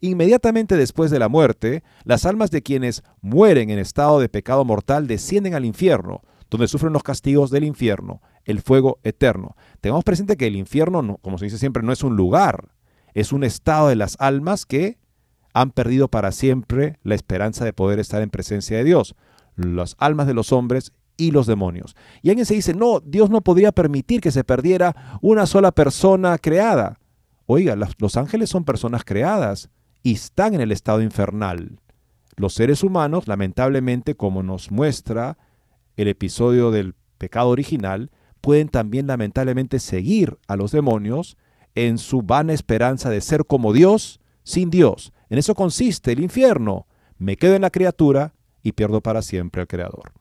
Inmediatamente después de la muerte, las almas de quienes mueren en estado de pecado mortal descienden al infierno, donde sufren los castigos del infierno, el fuego eterno. Tengamos presente que el infierno, como se dice siempre, no es un lugar, es un estado de las almas que han perdido para siempre la esperanza de poder estar en presencia de Dios. Las almas de los hombres y los demonios. Y alguien se dice, no, Dios no podría permitir que se perdiera una sola persona creada. Oiga, los ángeles son personas creadas y están en el estado infernal. Los seres humanos, lamentablemente, como nos muestra el episodio del pecado original, pueden también lamentablemente seguir a los demonios en su vana esperanza de ser como Dios sin Dios. En eso consiste el infierno. Me quedo en la criatura y pierdo para siempre al Creador.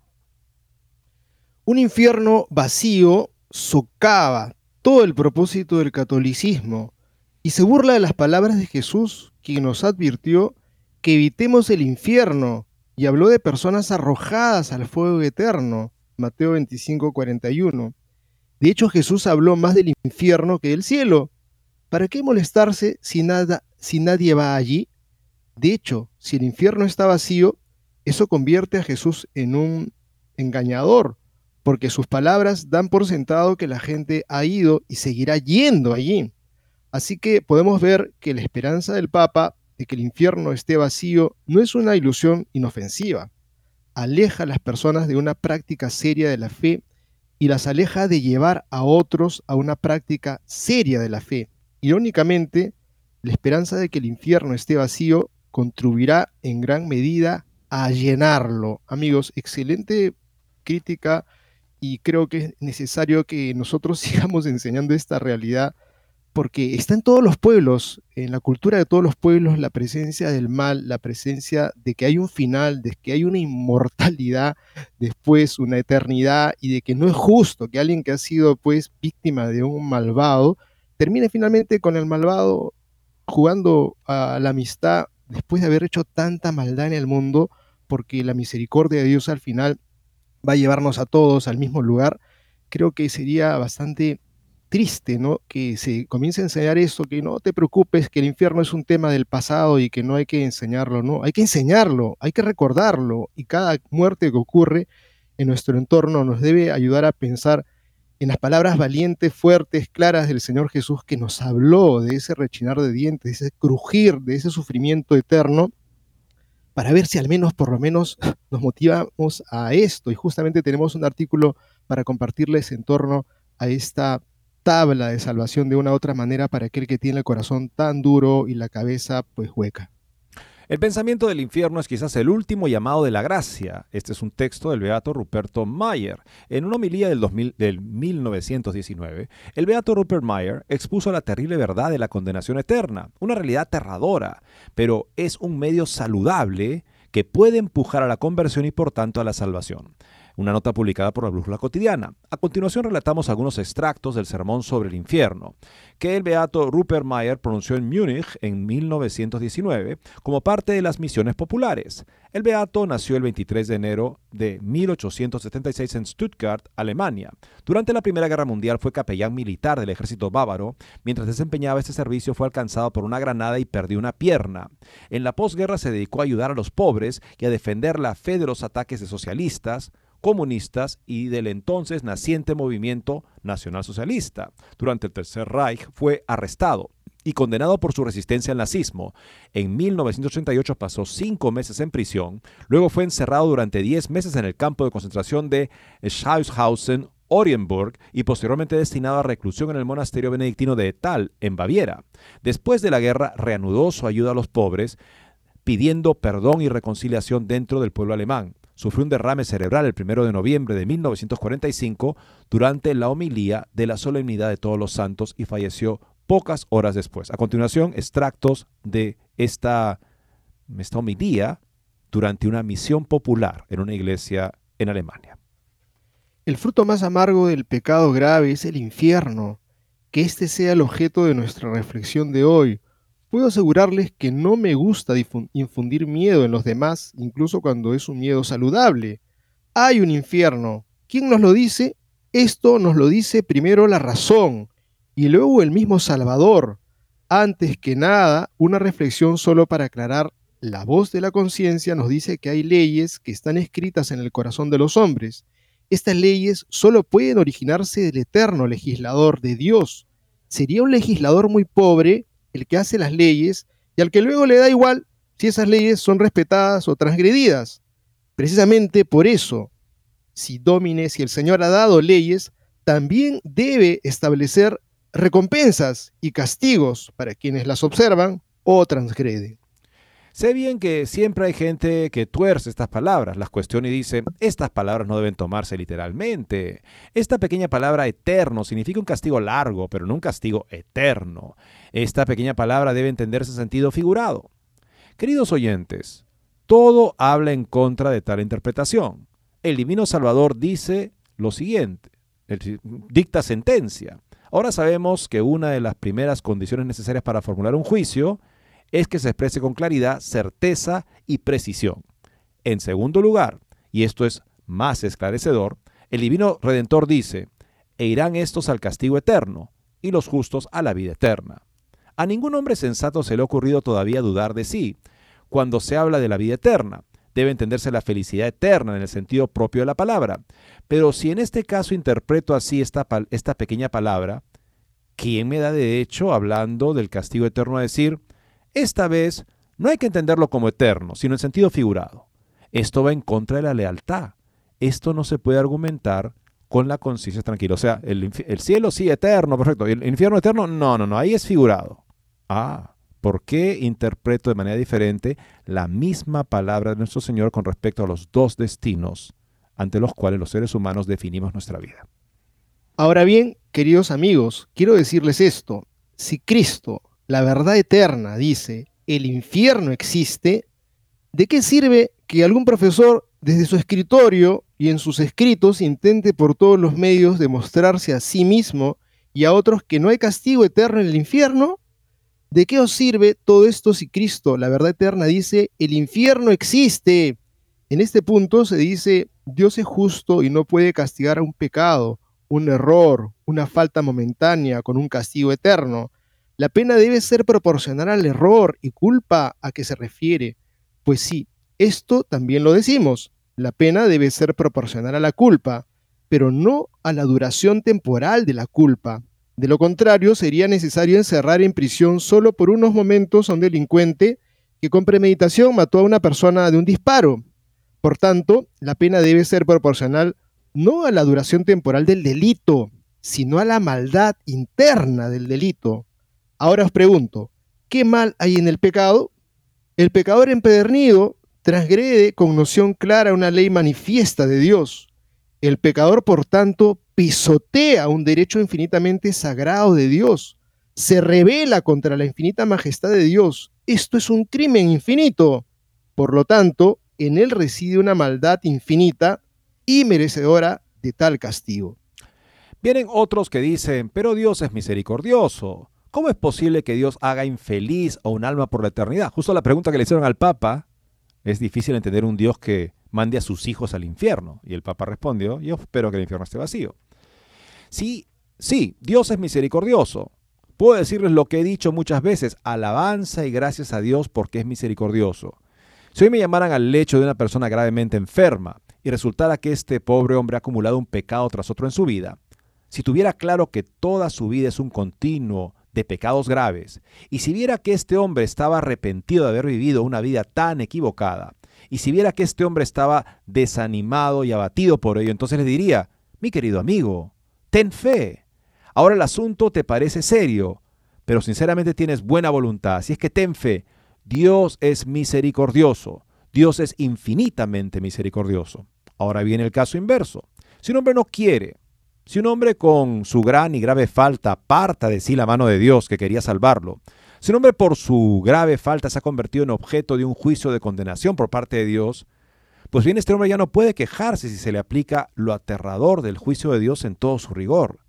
Un infierno vacío socava todo el propósito del catolicismo y se burla de las palabras de Jesús, quien nos advirtió que evitemos el infierno y habló de personas arrojadas al fuego eterno. Mateo 25, 41. De hecho, Jesús habló más del infierno que del cielo. ¿Para qué molestarse si, nada, si nadie va allí? De hecho, si el infierno está vacío, eso convierte a Jesús en un engañador, porque sus palabras dan por sentado que la gente ha ido y seguirá yendo allí. Así que podemos ver que la esperanza del Papa de que el infierno esté vacío no es una ilusión inofensiva. Aleja a las personas de una práctica seria de la fe y las aleja de llevar a otros a una práctica seria de la fe. Irónicamente, la esperanza de que el infierno esté vacío contribuirá en gran medida a llenarlo. Amigos, excelente crítica y creo que es necesario que nosotros sigamos enseñando esta realidad porque está en todos los pueblos, en la cultura de todos los pueblos, la presencia del mal, la presencia de que hay un final, de que hay una inmortalidad después, una eternidad, y de que no es justo que alguien que ha sido pues víctima de un malvado, termine finalmente con el malvado jugando a la amistad después de haber hecho tanta maldad en el mundo, porque la misericordia de Dios al final va a llevarnos a todos al mismo lugar, creo que sería bastante triste, ¿no? Que se comience a enseñar eso, que no te preocupes, que el infierno es un tema del pasado y que no hay que enseñarlo, no, hay que enseñarlo, hay que recordarlo y cada muerte que ocurre en nuestro entorno nos debe ayudar a pensar en las palabras valientes, fuertes, claras del Señor Jesús que nos habló de ese rechinar de dientes, de ese crujir, de ese sufrimiento eterno, para ver si al menos, por lo menos, nos motivamos a esto. Y justamente tenemos un artículo para compartirles en torno a esta tabla de salvación de una u otra manera para aquel que tiene el corazón tan duro y la cabeza pues hueca. El pensamiento del infierno es quizás el último llamado de la gracia. Este es un texto del beato Ruperto Mayer. En una homilía del, 2000, del 1919, el beato Rupert Mayer expuso la terrible verdad de la condenación eterna, una realidad aterradora, pero es un medio saludable que puede empujar a la conversión y por tanto a la salvación una nota publicada por la Brújula Cotidiana. A continuación relatamos algunos extractos del Sermón sobre el Infierno, que el beato Rupert Mayer pronunció en Múnich en 1919 como parte de las misiones populares. El beato nació el 23 de enero de 1876 en Stuttgart, Alemania. Durante la Primera Guerra Mundial fue capellán militar del ejército bávaro. Mientras desempeñaba este servicio fue alcanzado por una granada y perdió una pierna. En la posguerra se dedicó a ayudar a los pobres y a defender la fe de los ataques de socialistas, comunistas y del entonces naciente movimiento nacionalsocialista. Durante el Tercer Reich fue arrestado y condenado por su resistencia al nazismo. En 1988 pasó cinco meses en prisión, luego fue encerrado durante diez meses en el campo de concentración de Schaushausen, Orienburg y posteriormente destinado a reclusión en el monasterio benedictino de Etal, en Baviera. Después de la guerra reanudó su ayuda a los pobres, pidiendo perdón y reconciliación dentro del pueblo alemán sufrió un derrame cerebral el 1 de noviembre de 1945 durante la homilía de la solemnidad de todos los santos y falleció pocas horas después. A continuación, extractos de esta, esta homilía durante una misión popular en una iglesia en Alemania. El fruto más amargo del pecado grave es el infierno. Que este sea el objeto de nuestra reflexión de hoy. Puedo asegurarles que no me gusta infundir miedo en los demás, incluso cuando es un miedo saludable. Hay un infierno. ¿Quién nos lo dice? Esto nos lo dice primero la razón y luego el mismo Salvador. Antes que nada, una reflexión solo para aclarar, la voz de la conciencia nos dice que hay leyes que están escritas en el corazón de los hombres. Estas leyes solo pueden originarse del eterno legislador de Dios. Sería un legislador muy pobre el que hace las leyes y al que luego le da igual si esas leyes son respetadas o transgredidas. Precisamente por eso, si Domine, si el Señor ha dado leyes, también debe establecer recompensas y castigos para quienes las observan o transgreden. Sé bien que siempre hay gente que tuerce estas palabras, las cuestiona y dice, estas palabras no deben tomarse literalmente. Esta pequeña palabra eterno significa un castigo largo, pero no un castigo eterno. Esta pequeña palabra debe entenderse en sentido figurado. Queridos oyentes, todo habla en contra de tal interpretación. El Divino Salvador dice lo siguiente, dicta sentencia. Ahora sabemos que una de las primeras condiciones necesarias para formular un juicio es que se exprese con claridad, certeza y precisión. En segundo lugar, y esto es más esclarecedor, el Divino Redentor dice, e irán estos al castigo eterno y los justos a la vida eterna. A ningún hombre sensato se le ha ocurrido todavía dudar de sí. Cuando se habla de la vida eterna, debe entenderse la felicidad eterna en el sentido propio de la palabra. Pero si en este caso interpreto así esta, esta pequeña palabra, ¿quién me da derecho, hablando del castigo eterno, a decir, esta vez no hay que entenderlo como eterno, sino en sentido figurado? Esto va en contra de la lealtad. Esto no se puede argumentar con la conciencia tranquila. O sea, el, el, cielo sí eterno, perfecto. ¿Y el infierno eterno? No, no, no, ahí es figurado. Ah, ¿Por qué interpreto de manera diferente la misma palabra de nuestro Señor con respecto a los dos destinos ante los cuales los seres humanos definimos nuestra vida? Ahora bien, queridos amigos, quiero decirles esto. Si Cristo, la verdad eterna, dice, el infierno existe, ¿de qué sirve que algún profesor desde su escritorio y en sus escritos intente por todos los medios demostrarse a sí mismo y a otros que no hay castigo eterno en el infierno? ¿De qué os sirve todo esto si Cristo, la verdad eterna, dice, el infierno existe? En este punto se dice, Dios es justo y no puede castigar a un pecado, un error, una falta momentánea con un castigo eterno. La pena debe ser proporcional al error y culpa a que se refiere. Pues sí, esto también lo decimos. La pena debe ser proporcional a la culpa, pero no a la duración temporal de la culpa. De lo contrario, sería necesario encerrar en prisión solo por unos momentos a un delincuente que con premeditación mató a una persona de un disparo. Por tanto, la pena debe ser proporcional no a la duración temporal del delito, sino a la maldad interna del delito. Ahora os pregunto, ¿qué mal hay en el pecado? El pecador empedernido transgrede con noción clara una ley manifiesta de Dios. El pecador, por tanto, pisotea un derecho infinitamente sagrado de Dios, se revela contra la infinita majestad de Dios. Esto es un crimen infinito. Por lo tanto, en él reside una maldad infinita y merecedora de tal castigo. Vienen otros que dicen, pero Dios es misericordioso. ¿Cómo es posible que Dios haga infeliz a un alma por la eternidad? Justo la pregunta que le hicieron al Papa, es difícil entender un Dios que mande a sus hijos al infierno. Y el Papa respondió, yo espero que el infierno esté vacío. Sí, sí, Dios es misericordioso. Puedo decirles lo que he dicho muchas veces, alabanza y gracias a Dios porque es misericordioso. Si hoy me llamaran al lecho de una persona gravemente enferma y resultara que este pobre hombre ha acumulado un pecado tras otro en su vida, si tuviera claro que toda su vida es un continuo de pecados graves, y si viera que este hombre estaba arrepentido de haber vivido una vida tan equivocada, y si viera que este hombre estaba desanimado y abatido por ello, entonces le diría, mi querido amigo, ten fe. Ahora el asunto te parece serio, pero sinceramente tienes buena voluntad. Si es que ten fe, Dios es misericordioso. Dios es infinitamente misericordioso. Ahora viene el caso inverso. Si un hombre no quiere, si un hombre con su gran y grave falta aparta de sí la mano de Dios que quería salvarlo, si un hombre por su grave falta se ha convertido en objeto de un juicio de condenación por parte de Dios, Pues bien, este hombre ya no puede quejarse si se le aplica lo aterrador del juicio de Dios en todo su rigor.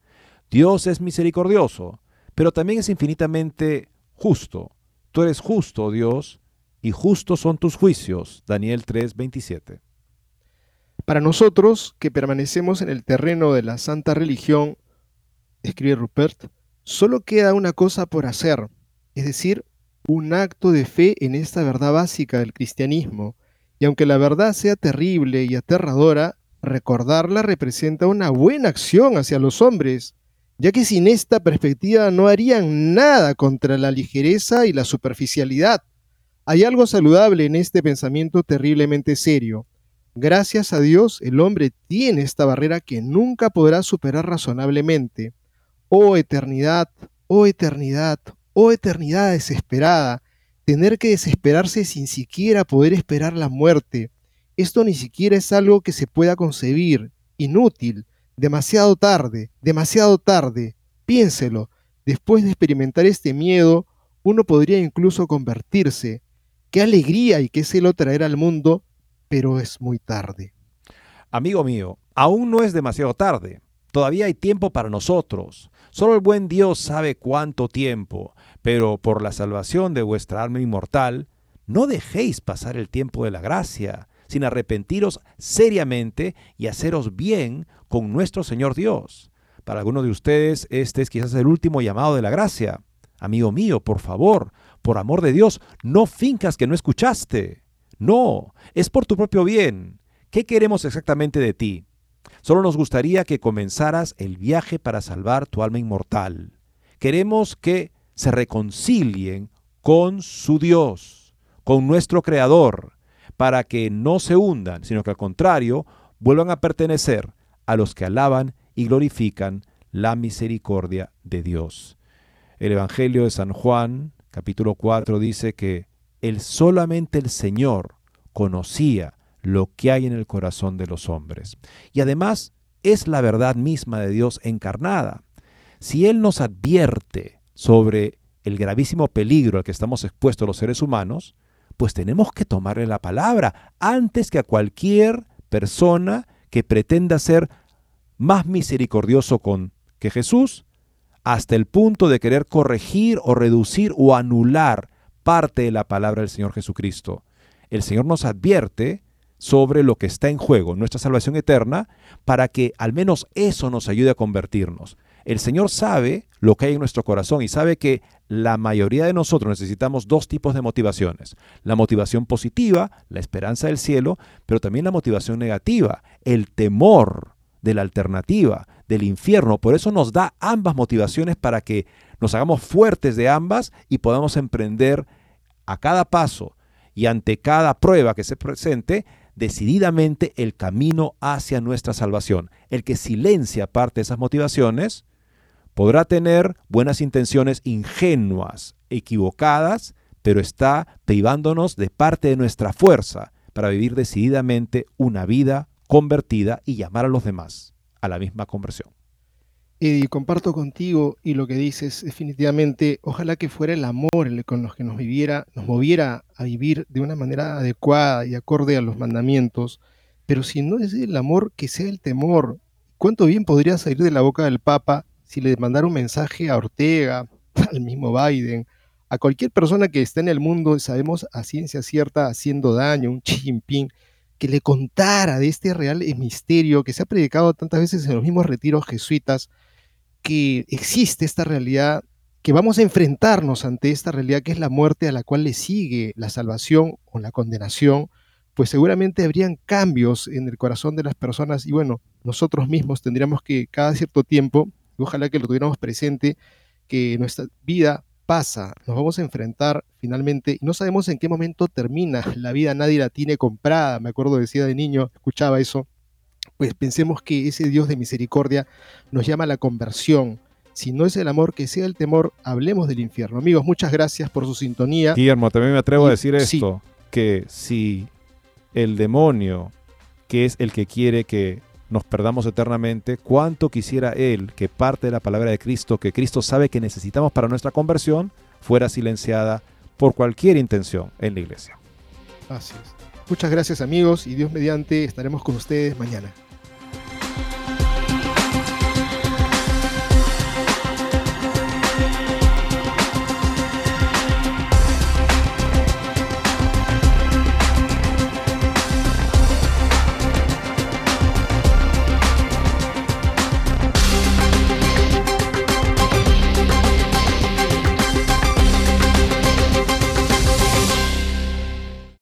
Dios es misericordioso, pero también es infinitamente justo. Tú eres justo, Dios, y justos son tus juicios. Daniel 3:27. Para nosotros, que permanecemos en el terreno de la santa religión, escribe Rupert, solo queda una cosa por hacer, es decir, un acto de fe en esta verdad básica del cristianismo. Y aunque la verdad sea terrible y aterradora, recordarla representa una buena acción hacia los hombres, ya que sin esta perspectiva no harían nada contra la ligereza y la superficialidad. Hay algo saludable en este pensamiento terriblemente serio. Gracias a Dios, el hombre tiene esta barrera que nunca podrá superar razonablemente. Oh eternidad, oh eternidad, oh eternidad desesperada, tener que desesperarse sin siquiera poder esperar la muerte. Esto ni siquiera es algo que se pueda concebir, inútil, demasiado tarde, demasiado tarde. Piénselo, después de experimentar este miedo, uno podría incluso convertirse. Qué alegría y qué celo traer al mundo, pero es muy tarde. Amigo mío, aún no es demasiado tarde. Todavía hay tiempo para nosotros. Solo el buen Dios sabe cuánto tiempo, pero por la salvación de vuestra alma inmortal, no dejéis pasar el tiempo de la gracia, sin arrepentiros seriamente y haceros bien con nuestro Señor Dios. Para algunos de ustedes este es quizás el último llamado de la gracia. Amigo mío, por favor, por amor de Dios, no fincas que no escuchaste. No, es por tu propio bien. ¿Qué queremos exactamente de ti? Solo nos gustaría que comenzaras el viaje para salvar tu alma inmortal. Queremos que se reconcilien con su Dios, con nuestro Creador, para que no se hundan, sino que al contrario vuelvan a pertenecer a los que alaban y glorifican la misericordia de Dios. El Evangelio de San Juan, capítulo 4, dice que el solamente el Señor conocía lo que hay en el corazón de los hombres. Y además es la verdad misma de Dios encarnada. Si Él nos advierte sobre el gravísimo peligro al que estamos expuestos los seres humanos, pues tenemos que tomarle la palabra antes que a cualquier persona que pretenda ser más misericordioso con que Jesús, hasta el punto de querer corregir o reducir o anular parte de la palabra del Señor Jesucristo. El Señor nos advierte sobre lo que está en juego, nuestra salvación eterna, para que al menos eso nos ayude a convertirnos. El Señor sabe lo que hay en nuestro corazón y sabe que la mayoría de nosotros necesitamos dos tipos de motivaciones. La motivación positiva, la esperanza del cielo, pero también la motivación negativa, el temor de la alternativa, del infierno. Por eso nos da ambas motivaciones para que nos hagamos fuertes de ambas y podamos emprender a cada paso y ante cada prueba que se presente, decididamente el camino hacia nuestra salvación. El que silencia parte de esas motivaciones podrá tener buenas intenciones ingenuas, equivocadas, pero está privándonos de parte de nuestra fuerza para vivir decididamente una vida convertida y llamar a los demás a la misma conversión. Y comparto contigo y lo que dices definitivamente, ojalá que fuera el amor el con los que nos viviera, nos moviera a vivir de una manera adecuada y acorde a los mandamientos, pero si no es el amor, que sea el temor. ¿Cuánto bien podría salir de la boca del Papa si le mandara un mensaje a Ortega, al mismo Biden, a cualquier persona que esté en el mundo, sabemos a ciencia cierta, haciendo daño, un Jinping, que le contara de este real misterio que se ha predicado tantas veces en los mismos retiros jesuitas, que existe esta realidad, que vamos a enfrentarnos ante esta realidad que es la muerte a la cual le sigue la salvación o la condenación, pues seguramente habrían cambios en el corazón de las personas y bueno, nosotros mismos tendríamos que cada cierto tiempo, ojalá que lo tuviéramos presente, que nuestra vida pasa, nos vamos a enfrentar finalmente y no sabemos en qué momento termina. La vida nadie la tiene comprada, me acuerdo decía de niño, escuchaba eso pues pensemos que ese Dios de misericordia nos llama a la conversión. Si no es el amor, que sea el temor, hablemos del infierno. Amigos, muchas gracias por su sintonía. Guillermo, también me atrevo a decir esto, que si el demonio, que es el que quiere que nos perdamos eternamente, cuánto quisiera él que parte de la palabra de Cristo, que Cristo sabe que necesitamos para nuestra conversión, fuera silenciada por cualquier intención en la iglesia. Así. Muchas gracias amigos y Dios mediante estaremos con ustedes mañana.